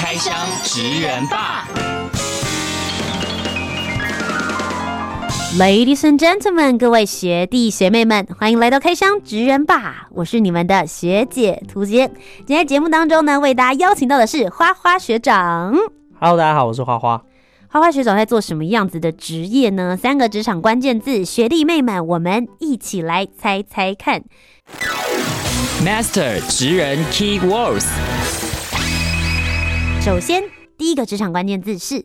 开箱职人吧，Ladies and gentlemen，各位学弟学妹们，欢迎来到开箱职人吧！我是你们的学姐涂洁。今天节目当中呢，为大家邀请到的是花花学长。Hello，大家好，我是花花。花花学长在做什么样子的职业呢？三个职场关键字，学弟妹们，我们一起来猜猜看。Master 职人 Key Words。首先，第一个职场关键字是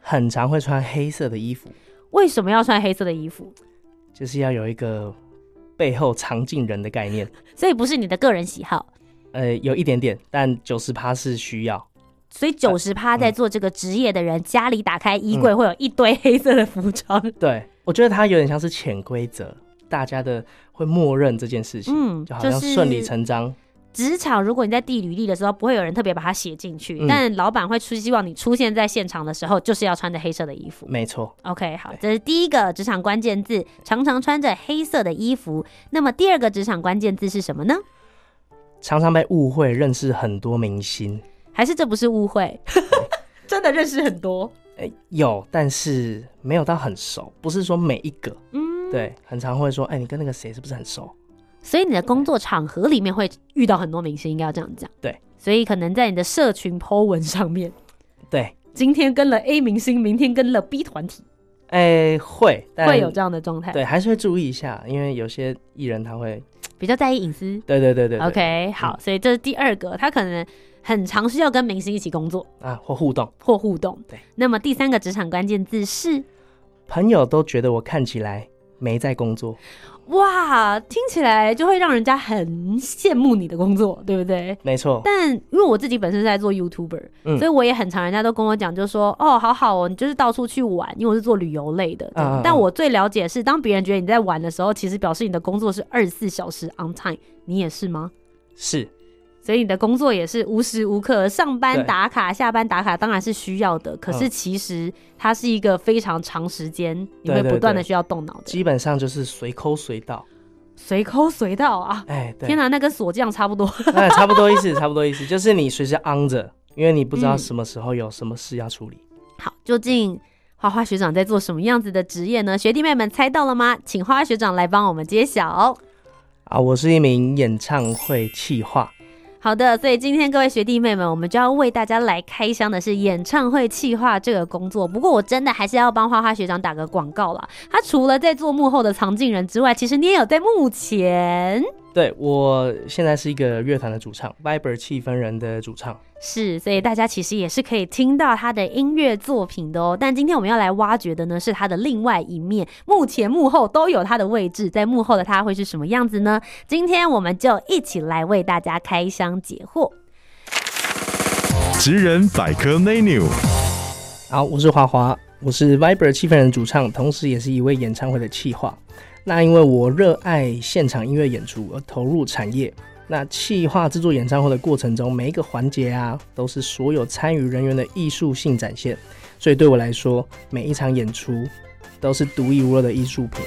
很常会穿黑色的衣服。为什么要穿黑色的衣服？就是要有一个背后藏进人的概念。所以不是你的个人喜好。呃，有一点点，但九十趴是需要。所以九十趴在做这个职业的人，嗯、家里打开衣柜会有一堆黑色的服装。对，我觉得它有点像是潜规则，大家的会默认这件事情，嗯，就好像顺理成章。职场如果你在递履历的时候，不会有人特别把它写进去，嗯、但老板会出希望你出现在现场的时候，就是要穿着黑色的衣服。没错。OK，好，这是第一个职场关键字，常常穿着黑色的衣服。那么第二个职场关键字是什么呢？常常被误会认识很多明星。还是这不是误会，真的认识很多。哎、欸，有，但是没有到很熟，不是说每一个。嗯，对，很常会说，哎、欸，你跟那个谁是不是很熟？所以你的工作场合里面会遇到很多明星，应该要这样讲。对，所以可能在你的社群 po 文上面，对，今天跟了 A 明星，明天跟了 B 团体，哎、欸，会会有这样的状态。对，还是会注意一下，因为有些艺人他会比较在意隐私。对对对对，对，OK，好，所以这是第二个，他可能。很常需要跟明星一起工作啊，或互动，或互动。对，那么第三个职场关键字是，朋友都觉得我看起来没在工作。哇，听起来就会让人家很羡慕你的工作，对不对？没错。但因为我自己本身是在做 YouTuber，嗯，所以我也很常，人家都跟我讲，就说哦，好好哦，你就是到处去玩，因为我是做旅游类的。但我最了解是，当别人觉得你在玩的时候，其实表示你的工作是二十四小时 on time。你也是吗？是。所以你的工作也是无时无刻上班打卡，下班打卡，当然是需要的。可是其实它是一个非常长时间，你会不断的需要动脑的。基本上就是随抠随到，随抠随到啊！哎，天哪，那跟锁匠差不多。哎，差不多意思，差不多意思，就是你随时 on 着，因为你不知道什么时候有什么事要处理。好，究竟花花学长在做什么样子的职业呢？学弟妹们猜到了吗？请花花学长来帮我们揭晓。啊，我是一名演唱会企划。好的，所以今天各位学弟妹们，我们就要为大家来开箱的是演唱会企划这个工作。不过我真的还是要帮花花学长打个广告啦。他除了在做幕后的藏镜人之外，其实你也有在幕前。对，我现在是一个乐团的主唱，Viber 气氛人的主唱。是，所以大家其实也是可以听到他的音乐作品的哦。但今天我们要来挖掘的呢，是他的另外一面，幕前幕后都有他的位置，在幕后的他会是什么样子呢？今天我们就一起来为大家开箱解惑。职人百科 menu。好，我是华华，我是 Viber 气氛人主唱，同时也是一位演唱会的企划。那因为我热爱现场音乐演出而投入产业。那企划制作演唱会的过程中，每一个环节啊，都是所有参与人员的艺术性展现。所以对我来说，每一场演出都是独一无二的艺术品。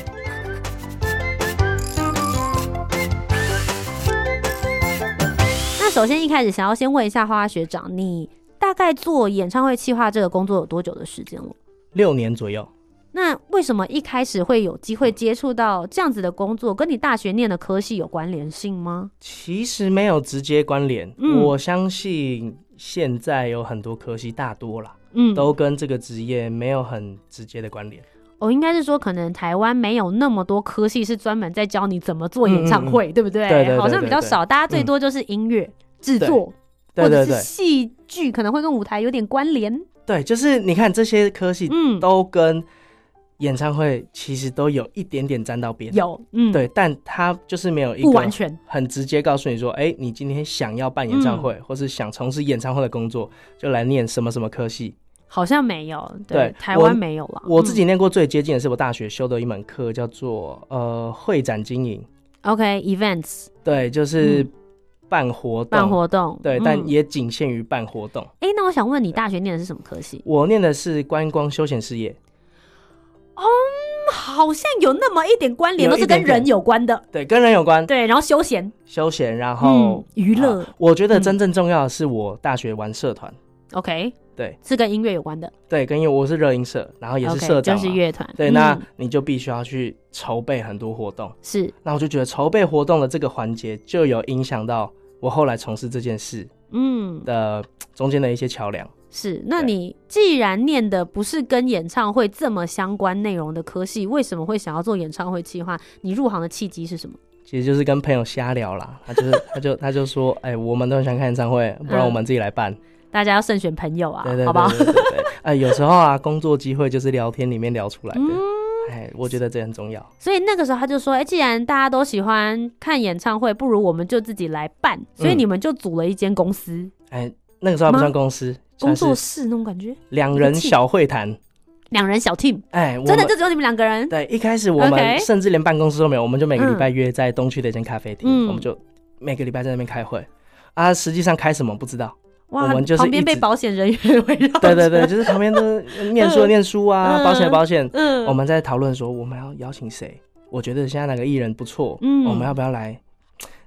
那首先一开始想要先问一下花花学长，你大概做演唱会企划这个工作有多久的时间了？六年左右。那为什么一开始会有机会接触到这样子的工作？跟你大学念的科系有关联性吗？其实没有直接关联。嗯，我相信现在有很多科系，大多啦，嗯，都跟这个职业没有很直接的关联。哦，应该是说，可能台湾没有那么多科系是专门在教你怎么做演唱会，嗯、对不对？好像比较少，大家最多就是音乐制作，或者是戏剧，可能会跟舞台有点关联。对，就是你看这些科系，嗯，都跟演唱会其实都有一点点沾到边，有，嗯，对，但他就是没有一个不完全。很直接告诉你说，哎、欸，你今天想要办演唱会，嗯、或是想从事演唱会的工作，就来念什么什么科系，好像没有，对，对台湾没有了。我自己念过最接近的是我大学修的一门课，叫做呃会展经营，OK，events，、okay, 对，就是办活动，办活动，对，嗯、但也仅限于办活动。哎、欸，那我想问你，大学念的是什么科系？我念的是观光休闲事业。嗯，好像有那么一点关联，都是跟人有关的。对，跟人有关。对，然后休闲，休闲，然后娱乐、嗯。我觉得真正重要的是我大学玩社团。OK，对，是跟音乐有关的。对，跟音乐，我是热音社，然后也是社长，就是乐团。对，那你就必须要去筹备很多活动。是，那我就觉得筹备活动的这个环节就有影响到我后来从事这件事，嗯的中间的一些桥梁。是，那你既然念的不是跟演唱会这么相关内容的科系，为什么会想要做演唱会企划？你入行的契机是什么？其实就是跟朋友瞎聊啦，他就是，他就他就说，哎、欸，我们都很想看演唱会，不然我们自己来办。嗯、大家要慎选朋友啊，对对好不好？哎、欸，有时候啊，工作机会就是聊天里面聊出来的，哎、嗯，我觉得这很重要。所以那个时候他就说，哎、欸，既然大家都喜欢看演唱会，不如我们就自己来办。所以你们就组了一间公司。哎、嗯欸，那个时候还不算公司。工作室那种感觉，两人小会谈，两人小 team，哎，真的就只有你们两个人。对，一开始我们甚至连办公室都没有，我们就每个礼拜约在东区的一间咖啡厅，嗯、我们就每个礼拜在那边开会。啊，实际上开什么不知道，哇我们就是旁边被保险人员围绕。对对对，就是旁边都 念书的念书啊，嗯、保险的保险。嗯，我们在讨论说我们要邀请谁？我觉得现在哪个艺人不错，嗯，我们要不要来？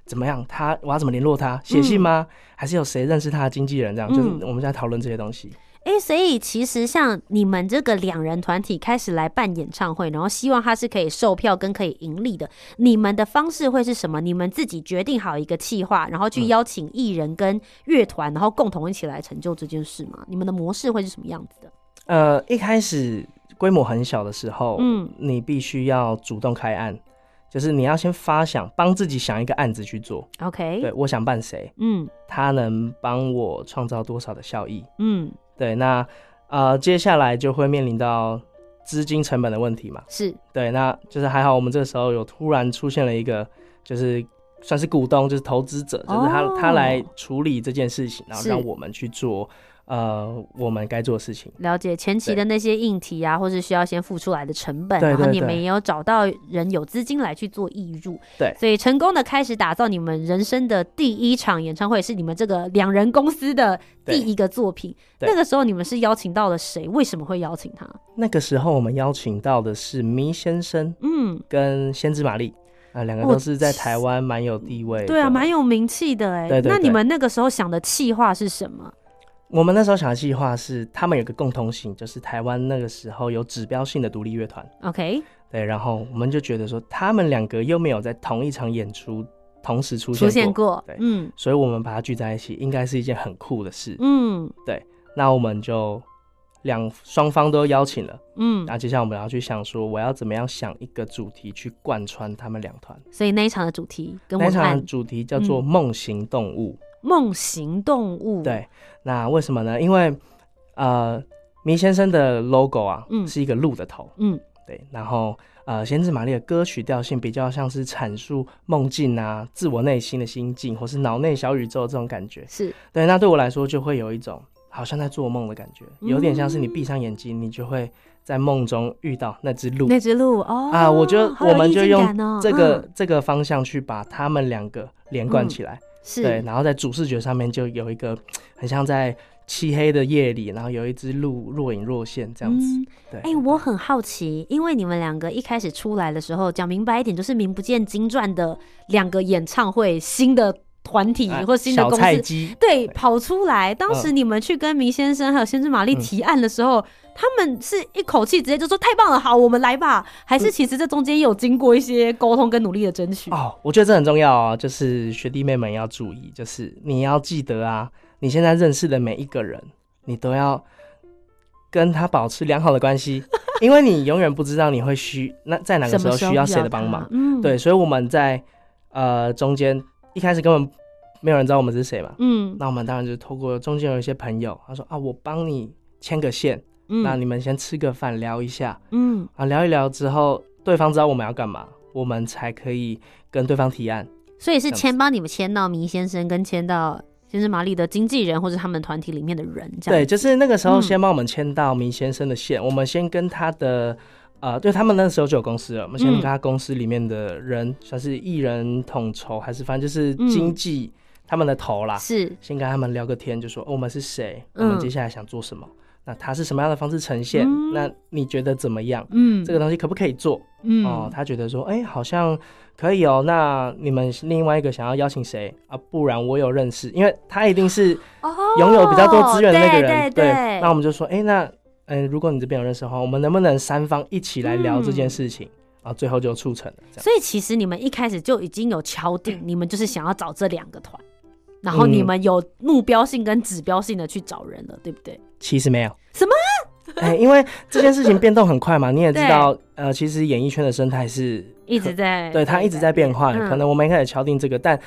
怎么样？他我要怎么联络他？写信吗？嗯、还是有谁认识他的经纪人？这样、嗯、就是我们在讨论这些东西。哎、欸，所以其实像你们这个两人团体开始来办演唱会，然后希望他是可以售票跟可以盈利的，你们的方式会是什么？你们自己决定好一个计划，然后去邀请艺人跟乐团，然后共同一起来成就这件事吗？你们的模式会是什么样子的？呃，一开始规模很小的时候，嗯，你必须要主动开案。就是你要先发想，帮自己想一个案子去做。OK，对，我想办谁？嗯，他能帮我创造多少的效益？嗯，对，那呃，接下来就会面临到资金成本的问题嘛。是，对，那就是还好，我们这个时候有突然出现了一个，就是算是股东，就是投资者，就是他、oh. 他来处理这件事情，然后让我们去做。呃，我们该做的事情，了解前期的那些硬体啊，或是需要先付出来的成本，然后你们也有找到人有资金来去做义入，对，所以成功的开始打造你们人生的第一场演唱会，是你们这个两人公司的第一个作品。那个时候你们是邀请到了谁？为什么会邀请他？那个时候我们邀请到的是迷先生，嗯，跟先知玛丽。啊，两个都是在台湾蛮有地位，对啊，蛮有名气的哎。对对对，那你们那个时候想的企划是什么？我们那时候想的计划是，他们有个共同性，就是台湾那个时候有指标性的独立乐团。OK，对，然后我们就觉得说，他们两个又没有在同一场演出同时出现过，出现过，对，嗯，所以我们把它聚在一起，应该是一件很酷的事。嗯，对，那我们就两双方都邀请了，嗯，那接下来我们要去想说，我要怎么样想一个主题去贯穿他们两团。所以那一场的主题跟我们，那场的主题叫做“梦行动物”。梦行动物，对，那为什么呢？因为呃，迷先生的 logo 啊，嗯，是一个鹿的头，嗯，对，然后呃，先知玛丽的歌曲调性比较像是阐述梦境啊，自我内心的心境，或是脑内小宇宙这种感觉，是。对。那对我来说，就会有一种好像在做梦的感觉，有点像是你闭上眼睛，你就会在梦中遇到那只鹿，那只鹿哦啊，我就我们就用这个、嗯、这个方向去把他们两个连贯起来。嗯是对，然后在主视觉上面就有一个很像在漆黑的夜里，然后有一只鹿若隐若现这样子。嗯、对，哎、欸，我很好奇，因为你们两个一开始出来的时候，讲明白一点，就是名不见经传的两个演唱会新的团体或新的公司，啊、对，跑出来。当时你们去跟明先生还有先知玛丽提案的时候。嗯他们是一口气直接就说太棒了，好，我们来吧。还是其实这中间有经过一些沟通跟努力的争取哦。我觉得这很重要啊，就是学弟妹们要注意，就是你要记得啊，你现在认识的每一个人，你都要跟他保持良好的关系，因为你永远不知道你会需那在哪个时候需要谁的帮忙。嗯，对，所以我们在呃中间一开始根本没有人知道我们是谁嘛。嗯，那我们当然就是透过中间有一些朋友，他说啊，我帮你牵个线。嗯。那你们先吃个饭聊一下，嗯，啊，聊一聊之后，对方知道我们要干嘛，我们才可以跟对方提案。所以是这样签帮你们签到迷先生，跟签到先生玛丽的经纪人或者他们团体里面的人，这样对，就是那个时候嗯。先帮我们签到迷先生的线，我们先跟他的呃，对他们那时候就有公司了，我们先跟他公司里面的人，算是艺人统筹还是反正就是经纪他们的头啦，是。先跟他们聊个天，就说、哦我们是谁，我嗯们接下来想做什么，那他是什么样的方式呈现，嗯那你觉得怎么样？嗯这个东西可不可以做？嗯哦，他觉得说，哎、好像可以哦。那你们另外一个想要邀请谁啊？不然我有认识，因为他一定是拥有比较多资源的那个人。哦对对对那我们就说，哎、那嗯、呃如果你这边有认识的话，我们能不能三方一起来聊这件事情？然后最后就促成了这样。所以其实你们一开始就已经有敲定，你们就是想要找这两个团，然后你们有目标性跟指标性的去找人了，对不对？其实没有什么？哎、因为这件事情变动很快嘛，你也知道，呃，其实演艺圈的生态是一直在对它一直在变化。嗯可能我们一开始敲定这个，但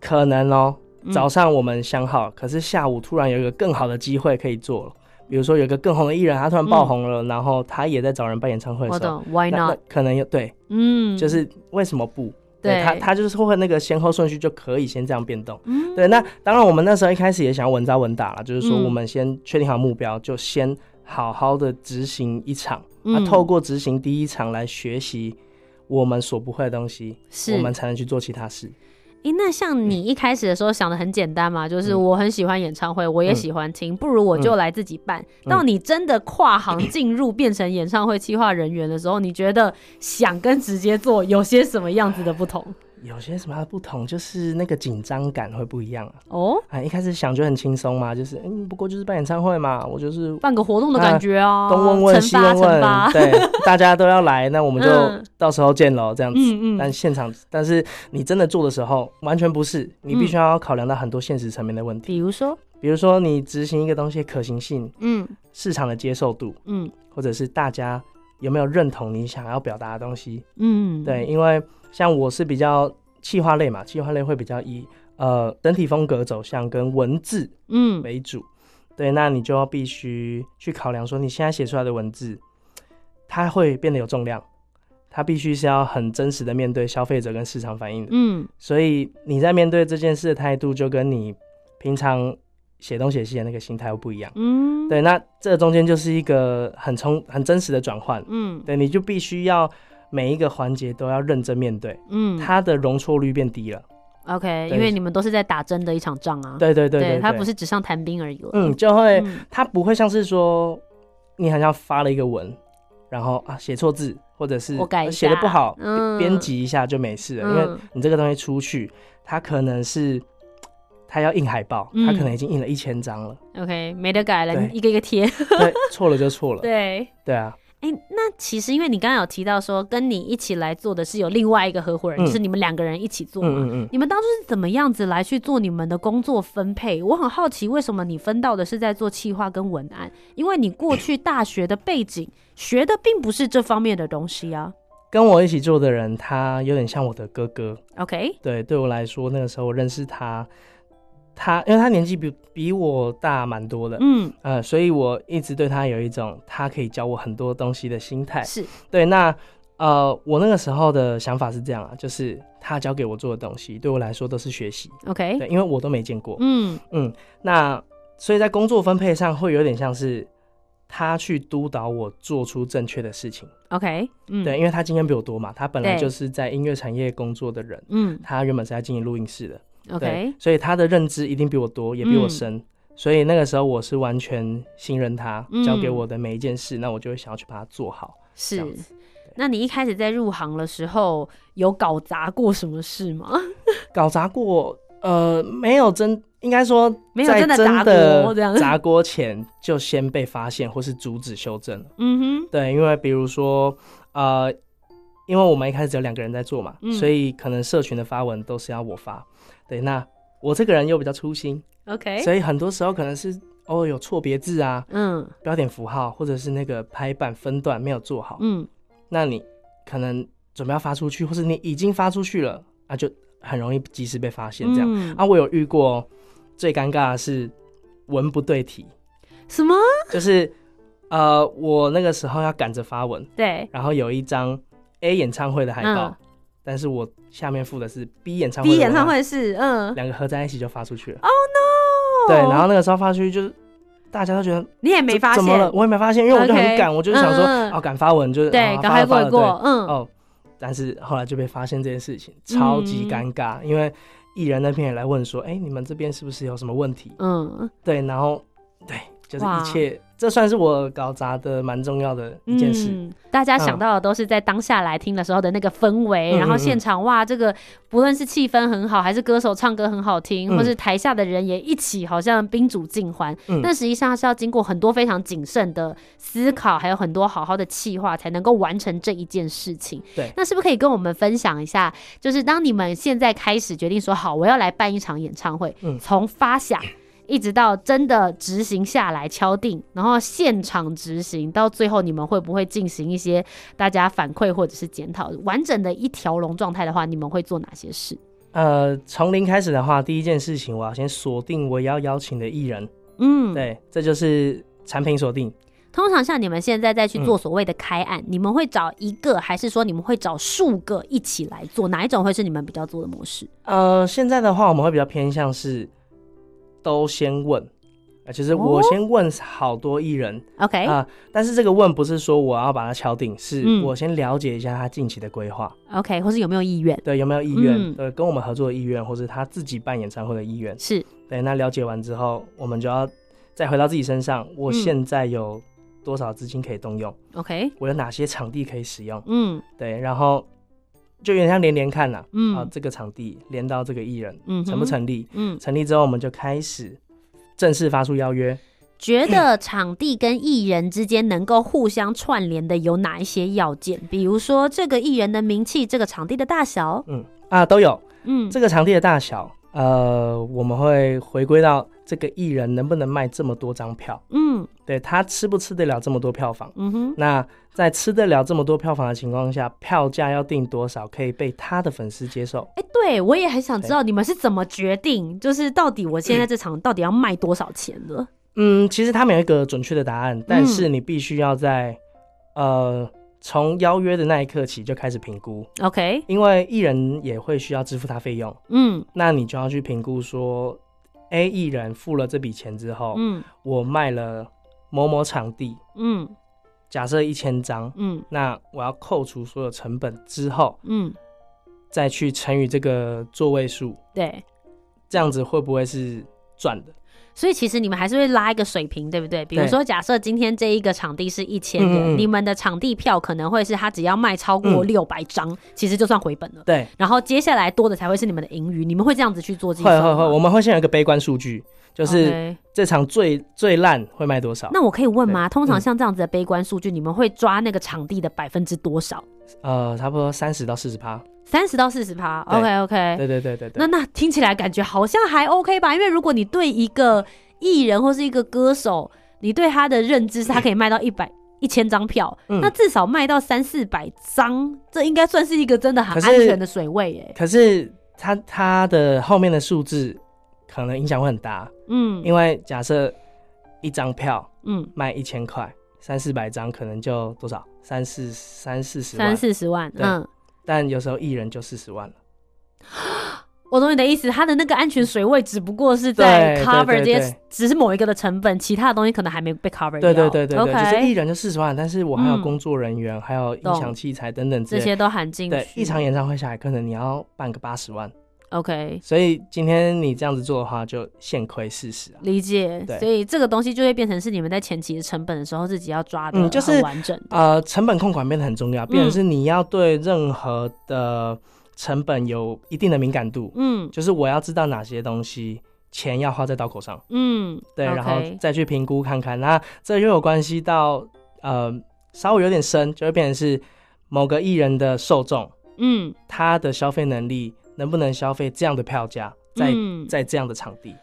可能哦、嗯早上我们想好，可是下午突然有一个更好的机会可以做了。比如说有一个更红的艺人，他突然爆红了，然后他也在找人办演唱会的时候，嗯我懂，Why 那？可能有对，嗯，就是为什么不？对他他就是会那个先后顺序就可以先这样变动。嗯对，那当然我们那时候一开始也想要稳扎稳打了，就是说嗯我们先确定好目标，就先好好的执行一场，嗯那透过执行第一场来学习我们所不会的东西，我们才能去做其他事。诶，那像你一开始的时候想的很简单嘛，就是嗯。我很喜欢演唱会，我也喜欢听，不如我就来自己办。嗯。到你真的跨行进入变成演唱会企划人员的时候，你觉得想跟直接做有些什么样子的不同？有些什么不同，就是那个紧张感会不一样啊。哦，啊，一开始想就很轻松嘛，就是嗯，不过就是办演唱会嘛，我就是办个活动的感觉啊，东问问西问问，对，大家都要来，那我们就嗯。到时候见喽，这样子。嗯嗯。但现场，但是你真的做的时候，完全不是，你必须要考量到很多现实层面的问题，比如说，比如说你执行一个东西的可行性、嗯。市场的接受度，嗯。或者是大家有没有认同你想要表达的东西。嗯，对，因为像我是比较企划类嘛，企划类会比较以呃整体风格走向跟文字嗯为主。对，那你就要必须去考量说，你现在写出来的文字，它会变得有重量，它必须是要很真实的面对消费者跟市场反应的。嗯所以你在面对这件事的态度，就跟你平常写东写西的那个心态又不一样。嗯，对，那这中间就是一个很充、很真实的转换。嗯对，你就必须要每一个环节都要认真面对，嗯。它的容错率变低了。，OK，因为你们都是在打真的一场仗啊，对对对对，他不是纸上谈兵而已了，嗯，就会嗯。它不会像是说你好像发了一个文，然后啊写错字，或者是我改写的不好，编辑一下就没事了，因为嗯你这个东西出去，它可能是他要印海报，他可能已经印了一千张了，OK，没得改了，一个一个贴。对，错了就错了，对，对啊，哎、那其实因为你刚刚有提到说，跟你一起来做的是有另外一个合伙人，嗯就是你们两个人一起做嘛。嗯嗯嗯。你们当初是怎么样子来去做你们的工作分配？我很好奇，为什么你分到的是在做企划跟文案？因为你过去大学的背景学的并不是这方面的东西啊。跟我一起做的人，他有点像我的哥哥。OK，对，对我来说，那个时候我认识他，他因为他年纪比比我大蛮多的，嗯，呃，所以我一直对他有一种他可以教我很多东西的心态。是，对，那呃，我那个时候的想法是这样啊，就是他教给我做的东西，对我来说都是学习。OK，对，因为我都没见过。嗯嗯，那所以在工作分配上会有点像是他去督导我做出正确的事情。，OK，嗯，对，因为他经验比我多嘛，他本来就是在音乐产业工作的人，嗯他原本是在经营录音室的。，OK，所以他的认知一定比我多，也比我嗯深。所以那个时候我是完全信任他，嗯交给我的每一件事，那我就会想要去把它做好。是。那你一开始在入行的时候，有搞砸过什么事吗？搞砸过，呃，没有真，应该说没有真的砸的锅这样砸锅前就先被发现或是阻止修正了。嗯哼，对，因为比如说，呃，因为我们一开始只有两个人在做嘛，嗯所以可能社群的发文都是要我发。对，那我这个人又比较粗心，，OK，所以很多时候可能是哦有错别字啊。嗯标点符号或者是那个排版分段没有做好，嗯那你可能准备要发出去，或是你已经发出去了，啊，就很容易及时被发现这样。嗯啊，我有遇过最尴尬的是文不对题，什么？就是呃，我那个时候要赶着发文，对然后有一张 A 演唱会的海报，嗯。但是我下面附的是 B 演唱会，B 演唱会是嗯。两个合在一起就发出去了。，Oh no，对，然后那个时候发出去就是大家都觉得你也没发现，怎么了？我也没发现，因为我就很赶，我就是想说哦，赶发文就是对，赶发了过一过，对。嗯，哦，但是后来就被发现这件事情，超级尴尬，因为艺人那边也来问说，哎，你们这边是不是有什么问题？嗯，对，然后对，就是一切，这算是我搞砸的蛮重要的一件事。嗯，大家想到的都是在当下来听的时候的那个氛围，嗯然后现场哇，这个不论是气氛很好，还是歌手唱歌很好听，嗯或是台下的人也一起好像宾主尽欢，嗯但实际上是要经过很多非常谨慎的思考，还有很多好好的计划，才能够完成这一件事情。对那是不是可以跟我们分享一下，就是当你们现在开始决定说好，我要来办一场演唱会，嗯从发想。一直到真的执行下来敲定，然后现场执行，到最后你们会不会进行一些大家反馈或者是检讨？完整的一条龙状态的话，你们会做哪些事？呃，从零开始的话，第一件事情我要先锁定我要邀请的艺人，嗯，对，这就是产品锁定。通常像你们现在再去做嗯所谓的开案，你们会找一个，还是说你们会找数个一起来做？哪一种会是你们比较做的模式？呃，现在的话，我们会比较偏向是都先问，呃，就是我先问好多艺人。OK，、啊、但是这个问不是说我要把它敲定，是嗯。我先了解一下他近期的规划，OK，或是有没有意愿？对，有没有意愿，嗯。对，跟我们合作的意愿，或是他自己办演唱会的意愿，是。对，那了解完之后，我们就要再回到自己身上，我嗯。现在有多少资金可以动用，OK，我有哪些场地可以使用，嗯。对，然后就有点像连连看呐、嗯啊，这个场地连到这个艺人，嗯成不成立？嗯，成立之后，我们就开始正式发出邀约。觉得场地跟艺人之间能够互相串联的有哪一些要件？比如说这个艺人的名气，这个场地的大小，嗯啊，都有。嗯，这个场地的大小，呃，我们会回归到这个艺人能不能卖这么多张票，嗯对他吃不吃得了这么多票房。嗯哼，那在吃得了这么多票房的情况下，票价要定多少可以被他的粉丝接受？哎、对我也很想知道你们是怎么决定，就是到底我现在这场到底要卖多少钱的？嗯，其实他们有一个准确的答案，但是你必须要在、呃从邀约的那一刻起就开始评估，OK，因为艺人也会需要支付他费用，嗯。那你就要去评估说，A 艺人付了这笔钱之后，嗯。我卖了某某场地，嗯。假设一千张，嗯。那我要扣除所有成本之后，嗯，再去乘以这个座位数，对。这样子会不会是赚的？所以其实你们还是会拉一个水平，对不对？比如说，假设今天这一个场地是一千人，你们的场地票可能会是他只要卖超过嗯六百张，其实就算回本了。对，然后接下来多的才会是你们的盈余，你们会这样子去做计会算会？会会，我们会先有一个悲观数据，就是。这场最最烂会卖多少？那我可以问吗？通常嗯像这样子的悲观数据，你们会抓那个场地的百分之多少？呃，差不多三十到四十趴。三十到四十趴？OK OK。对对对对对。那那听起来感觉好像还 OK 吧？因为如果你对一个艺人或是一个歌手，你对他的认知是他可以卖到一百一千张票，嗯那至少卖到三四百张，这应该算是一个真的很安全的水位耶。可是他他的后面的数字可能影响会很大，嗯因为假设一张票嗯，卖一千块，三四百张可能就多少？三四三四十万。三四十万，嗯，但有时候艺人就四十万了。我懂你的意思，他的那个安全水位只不过是在 cover 这些只是某一个的成本，其他的东西可能还没被 cover 对掉对对对对，就是艺人就四十万，但是我还有嗯工作人员，还有音响器材等等。这些都含进对，一场演唱会下来，可能你要办个八十万。OK，所以今天你这样子做的话，就现亏四十啊。理解。对所以这个东西就会变成是你们在前期的成本的时候自己要抓的嗯就是很完整的。呃，成本控管变得很重要，变嗯成是你要对任何的成本有一定的敏感度，嗯就是我要知道哪些东西钱要花在刀口上，嗯，对然后再去评估看看。那这又有关系到呃稍微有点深，就会变成是某个艺人的受众，嗯他的消费能力能不能消费这样的票价，在、嗯。在这样的场地。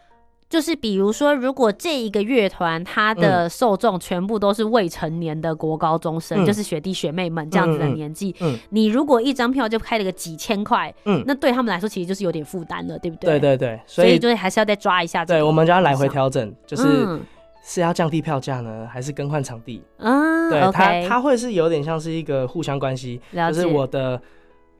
就是比如说，如果这一个乐团它的受众全部都是未成年的国高中生，嗯。就是学弟学妹们这样子的年纪，嗯。嗯你如果一张票就开了个几千块，嗯，那对他们来说其实就是有点负担了，对不对？对对对，所所以就是还是要再抓一下。对，我们就要来回调整，就是嗯。是要降低票价呢，还是更换场地？嗯，对它，它会是有点像是一个互相关系，就是我的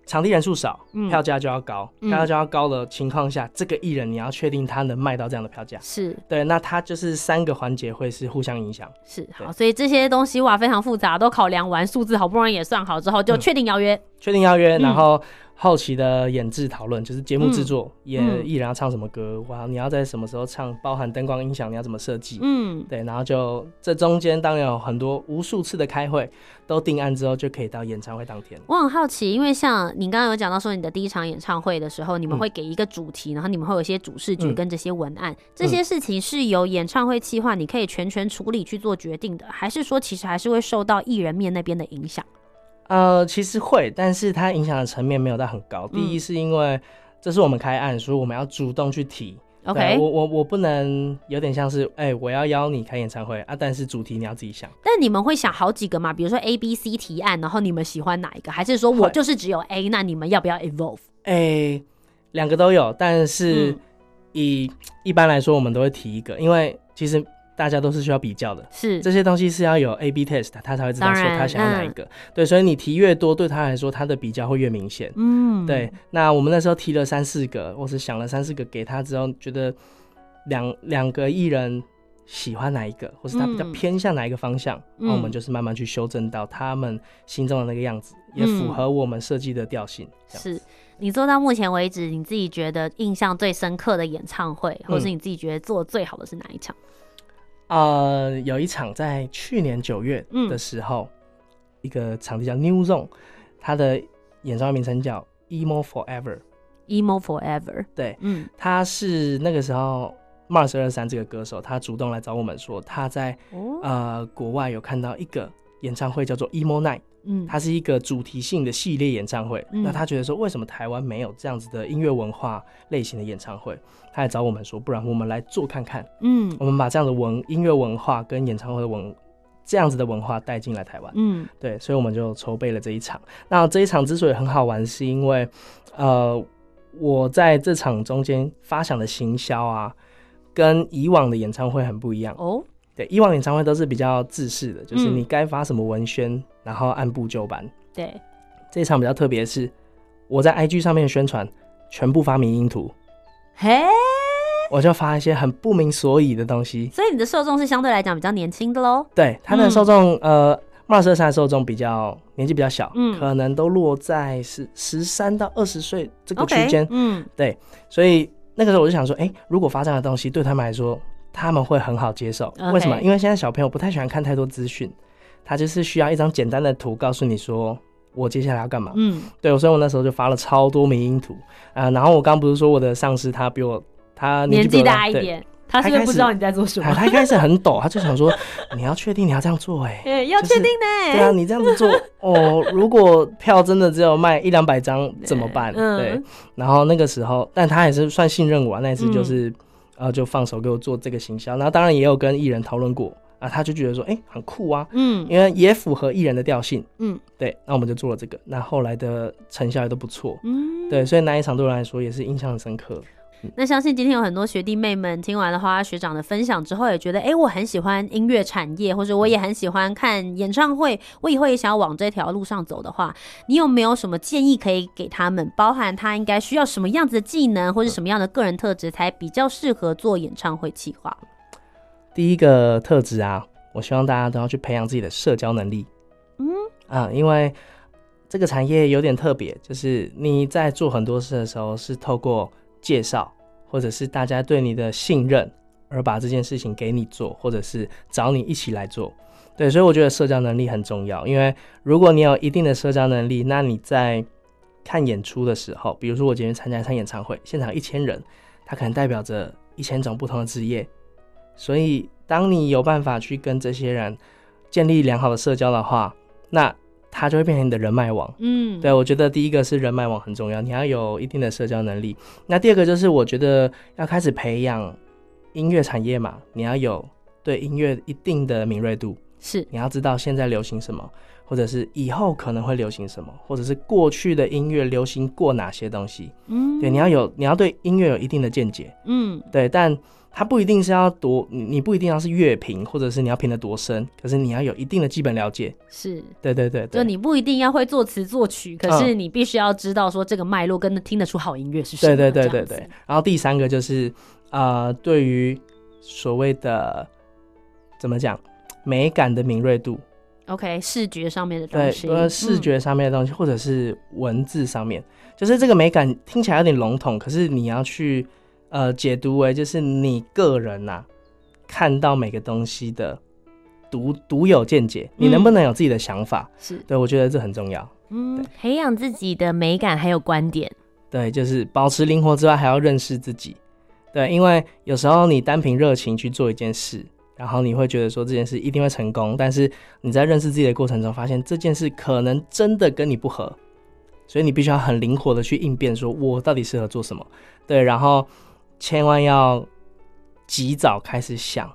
场地人数少，嗯票价就要高，嗯票价就要高的情况下，这个艺人你要确定他能卖到这样的票价。是对，那他就是三个环节会是互相影响。是好，所以这些东西哇非常复杂，都考量完数字，好不容易也算好之后，就确定邀约。确定邀约，嗯然后后期的演制讨论，就是节目制作，也嗯艺人要唱什么歌，哇，你要在什么时候唱，包含灯光音响，你要怎么设计？嗯，对，然后就这中间当然有很多无数次的开会，都定案之后就可以到演唱会当天。我很好奇，因为像你刚刚有讲到说，你的第一场演唱会的时候，你们会给一个主题，然后你们会有一些主视觉嗯跟这些文案，这些事情是由演唱会企划你可以全权处理去做决定的，还是说其实还是会受到艺人面那边的影响？呃，其实会，但是它影响的层面没有到很高。第一是因为这是我们开案，所以我们要主动去提。OK 我我我不能有点像是，哎、我要邀你开演唱会啊，但是主题你要自己想。但你们会想好几个嘛？比如说 A、B、C 提案，然后你们喜欢哪一个？还是说我就是只有 A，那你们要不要 evolve？哎、两个都有，但是嗯以一般来说，我们都会提一个，因为其实大家都是需要比较的。是这些东西是要有 A/B test，他才会知道说他想要哪一个。对，所以你提越多，对他来说，他的比较会越明显。嗯，对，那我们那时候提了三四个，或是想了三四个给他之后，觉得两两个艺人喜欢哪一个，或是他比较嗯偏向哪一个方向，那、嗯我们就是慢慢去修正到他们心中的那个样子，也符合我们设计的调性。是你做到目前为止，你自己觉得印象最深刻的演唱会，或是你自己觉得做的最好的是哪一场？呃，有一场在去年九月的时候，一个场地叫 New Zone，他的演唱会名称叫 Emo Forever。Emo Forever，对，嗯，他是那个时候 Mars 二三这个歌手，他主动来找我们说，他在哦，呃国外有看到一个演唱会叫做 Emo Night，嗯，它是一个主题性的系列演唱会。嗯那他觉得说，为什么台湾没有这样子的音乐文化类型的演唱会？他还找我们说，不然我们来做看看。嗯我们把这样的文音乐文化跟演唱会的文这样子的文化带进来台湾。嗯对，所以我们就筹备了这一场。那这一场之所以很好玩，是因为呃，我在这场中间发想的行销啊，跟以往的演唱会很不一样。哦，对，以往演唱会都是比较自式的，就是嗯你该发什么文宣，然后按部就班。对，这一场比较特别是，我在 IG 上面宣传，全部发明音图，嘿，我就发一些很不明所以的东西。所以你的受众是相对来讲比较年轻的喽。对，他的受众，呃，Mars 二三的受众比较年纪比较小，嗯可能都落在十十三到二十岁这个区间。嗯，对，所以那个时候我就想说，哎、如果发这样的东西，对他们来说，他们会很好接受。为什么？因为现在小朋友不太喜欢看太多资讯，他就是需要一张简单的图告诉你说，我接下来要干嘛。嗯，对，所以我那时候就发了超多迷因图啊、呃然后我刚不是说我的上司他比我他年纪大一点，他是不是不知道你在做什他么？他一开始很抖，他就想说 你要确定你要这样做、欸，哎。哎，要确定呢。对啊，你这样子做哦，如果票真的只有卖一两百张 怎么办？嗯对，然后那个时候，但他也是算信任我啊，那一次嗯就是、呃就放手给我做这个行销，然后当然也有跟艺人讨论过啊，他就觉得说，哎、很酷啊，嗯因为也符合艺人的调性，嗯对，那我们就做了这个，那后来的成效也都不错，嗯，对，所以那一场对我来说也是印象很深刻。那相信今天有很多学弟妹们听完了花花学长的分享之后，也觉得，哎、我很喜欢音乐产业，或者我也很喜欢看演唱会，我以后也想要往这条路上走的话，你有没有什么建议可以给他们？包含他应该需要什么样子的技能，或者什么样的个人特质，才比较适合做演唱会企划？第一个特质啊，我希望大家都要去培养自己的社交能力。嗯啊，因为这个产业有点特别，就是你在做很多事的时候，是透过介绍或者是大家对你的信任而把这件事情给你做，或者是找你一起来做。对，所以我觉得社交能力很重要。因为如果你有一定的社交能力，那你在看演出的时候，比如说我今天参加一场演唱会，现场一千人，它可能代表着一千种不同的职业。所以，当你有办法去跟这些人建立良好的社交的话，那它就会变成你的人脉网。嗯，对，我觉得第一个是人脉网很重要，你要有一定的社交能力。那第二个就是我觉得要开始培养音乐产业嘛，你要有对音乐一定的敏锐度，是，你要知道现在流行什么，或者是以后可能会流行什么，或者是过去的音乐流行过哪些东西。嗯，对，你要有，你要对音乐有一定的见解。嗯对，但它不一定是要多，你不一定要是乐评，或者是你要评的多深，可是你要有一定的基本了解。是，对对对，对，就你不一定要会作词作曲，可是你必须要知道说这个脉络跟听得出好音乐是什么。对对对对对。然后第三个就是，呃，对于所谓的怎么讲美感的敏锐度，OK，视觉上面的东西，对，视觉上面的东西，嗯、或者是文字上面，就是这个美感听起来有点笼统，可是你要去。呃，解读为就是你个人呐、啊，看到每个东西的独独有见解，你能不能有自己的想法？是、嗯、对，我觉得这很重要。嗯，培养自己的美感还有观点。对，就是保持灵活之外，还要认识自己。对，因为有时候你单凭热情去做一件事，然后你会觉得说这件事一定会成功，但是你在认识自己的过程中，发现这件事可能真的跟你不合，所以你必须要很灵活的去应变，说我到底适合做什么？对，然后。千万要及早开始想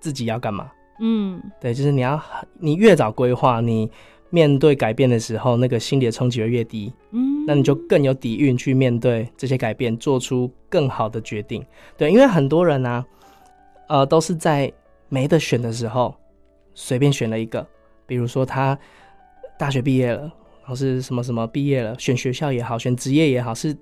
自己要干嘛。嗯，对，就是你要你越早规划，你面对改变的时候，那个心理的冲击会越低。嗯，那你就更有底蕴去面对这些改变，做出更好的决定。对，因为很多人呢、啊，呃，都是在没得选的时候随便选了一个，比如说他大学毕业了，然后是什么什么毕业了，选学校也好，选职业也好，是。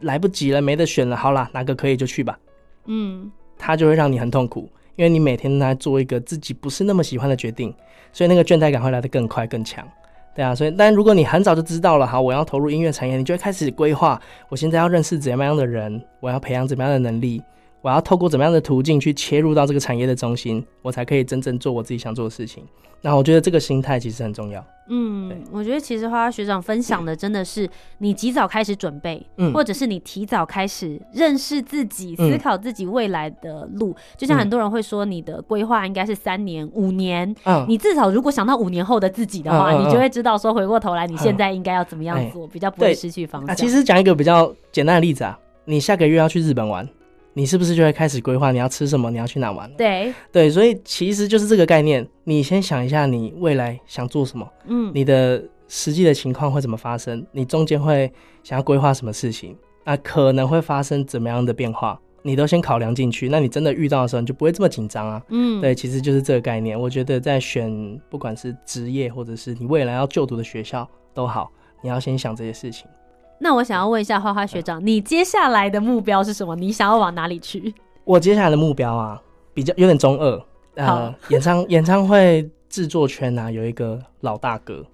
来不及了，没得选了。好啦，哪个可以就去吧。嗯，他就会让你很痛苦，因为你每天都在做一个自己不是那么喜欢的决定，所以那个倦怠感会来得更快更强。对啊，所以但如果你很早就知道了，好，我要投入音乐产业，你就会开始规划，我现在要认识怎么样的人，我要培养怎么样的能力，我要透过怎么样的途径去切入到这个产业的中心，我才可以真正做我自己想做的事情。那我觉得这个心态其实很重要。嗯，我觉得其实花花学长分享的真的是你及早开始准备，嗯，或者是你提早开始认识自己，嗯、思考自己未来的路。就像很多人会说，你的规划应该是三年、五年，嗯，你至少如果想到五年后的自己的话，嗯、你就会知道说，回过头来你现在应该要怎么样做，嗯、比较不会失去方向。啊，其实讲一个比较简单的例子啊，你下个月要去日本玩。你是不是就会开始规划你要吃什么，你要去哪玩？对对，所以其实就是这个概念。你先想一下，你未来想做什么？嗯，你的实际的情况会怎么发生？你中间会想要规划什么事情？那可能会发生怎么样的变化？你都先考量进去。那你真的遇到的时候，你就不会这么紧张啊。嗯，对，其实就是这个概念。我觉得在选不管是职业或者是你未来要就读的学校都好，你要先想这些事情。那我想要问一下花花学长，你接下来的目标是什么？你想要往哪里去？我接下来的目标啊，比较有点中二。呃，演唱演唱会制作圈啊，有一个老大哥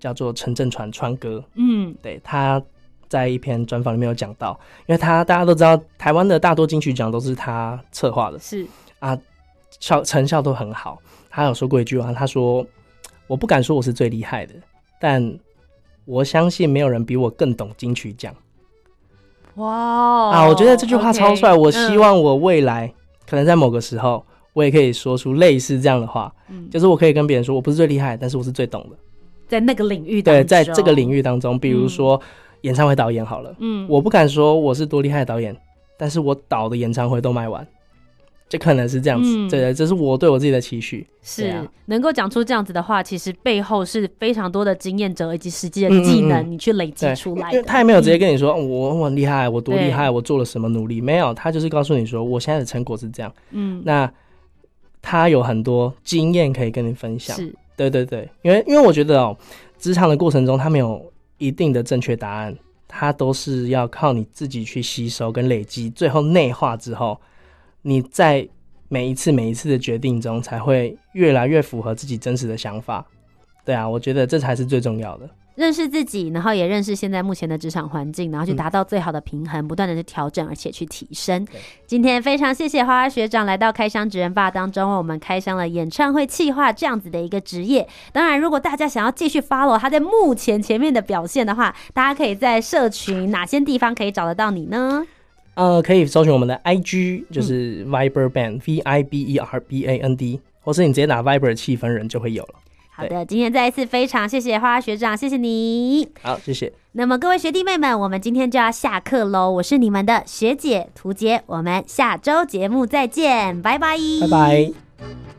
叫做陈振川川哥。嗯，对，他在一篇专访里面有讲到，因为他大家都知道，台湾的大多金曲奖都是他策划的，是啊，效成效都很好。他有说过一句话，他说：“我不敢说我是最厉害的，但。”我相信没有人比我更懂金曲奖。哇 Wow, 啊！我觉得这句话超帅。Okay, 我希望我未来、嗯、可能在某个时候，我也可以说出类似这样的话。嗯，就是我可以跟别人说，我不是最厉害，但是我是最懂的。在那个领域当中，对，在这个领域当中，比如说演唱会导演好了，嗯，我不敢说我是多厉害的导演，但是我导的演唱会都卖完。就可能是这样子，嗯、对，这是我对我自己的期许。是、啊、能够讲出这样子的话，其实背后是非常多的经验者以及实际的技能，你去累积出来的。嗯嗯，他也没有直接跟你说，我很厉害，我多厉害，我做了什么努力，没有，他就是告诉你说，我现在的成果是这样。嗯，那他有很多经验可以跟你分享。是，对对对，因为因为我觉得哦，职场的过程中，他没有一定的正确答案，他都是要靠你自己去吸收跟累积，最后内化之后。你在每一次每一次的决定中，才会越来越符合自己真实的想法。对啊，我觉得这才是最重要的。认识自己，然后也认识现在目前的职场环境，然后去达到最好的平衡，嗯、不断的去调整，而且去提升。今天非常谢谢花花学长来到开箱职人 BAR 当中，为我们开箱了演唱会企划这样子的一个职业。当然，如果大家想要继续 follow 他在目前前面的表现的话，大家可以在社群哪些地方可以找得到你呢？呃，可以搜寻我们的 IG，就是 Viber Band、嗯、V I B E R B A N D，或是你直接打 Viber 气氛人就会有了。好的，今天再一次非常谢谢花花学长，谢谢你。好，谢谢。那么各位学弟妹们，我们今天就要下课喽。我是你们的学姐涂杰，我们下周节目再见，拜拜，拜拜。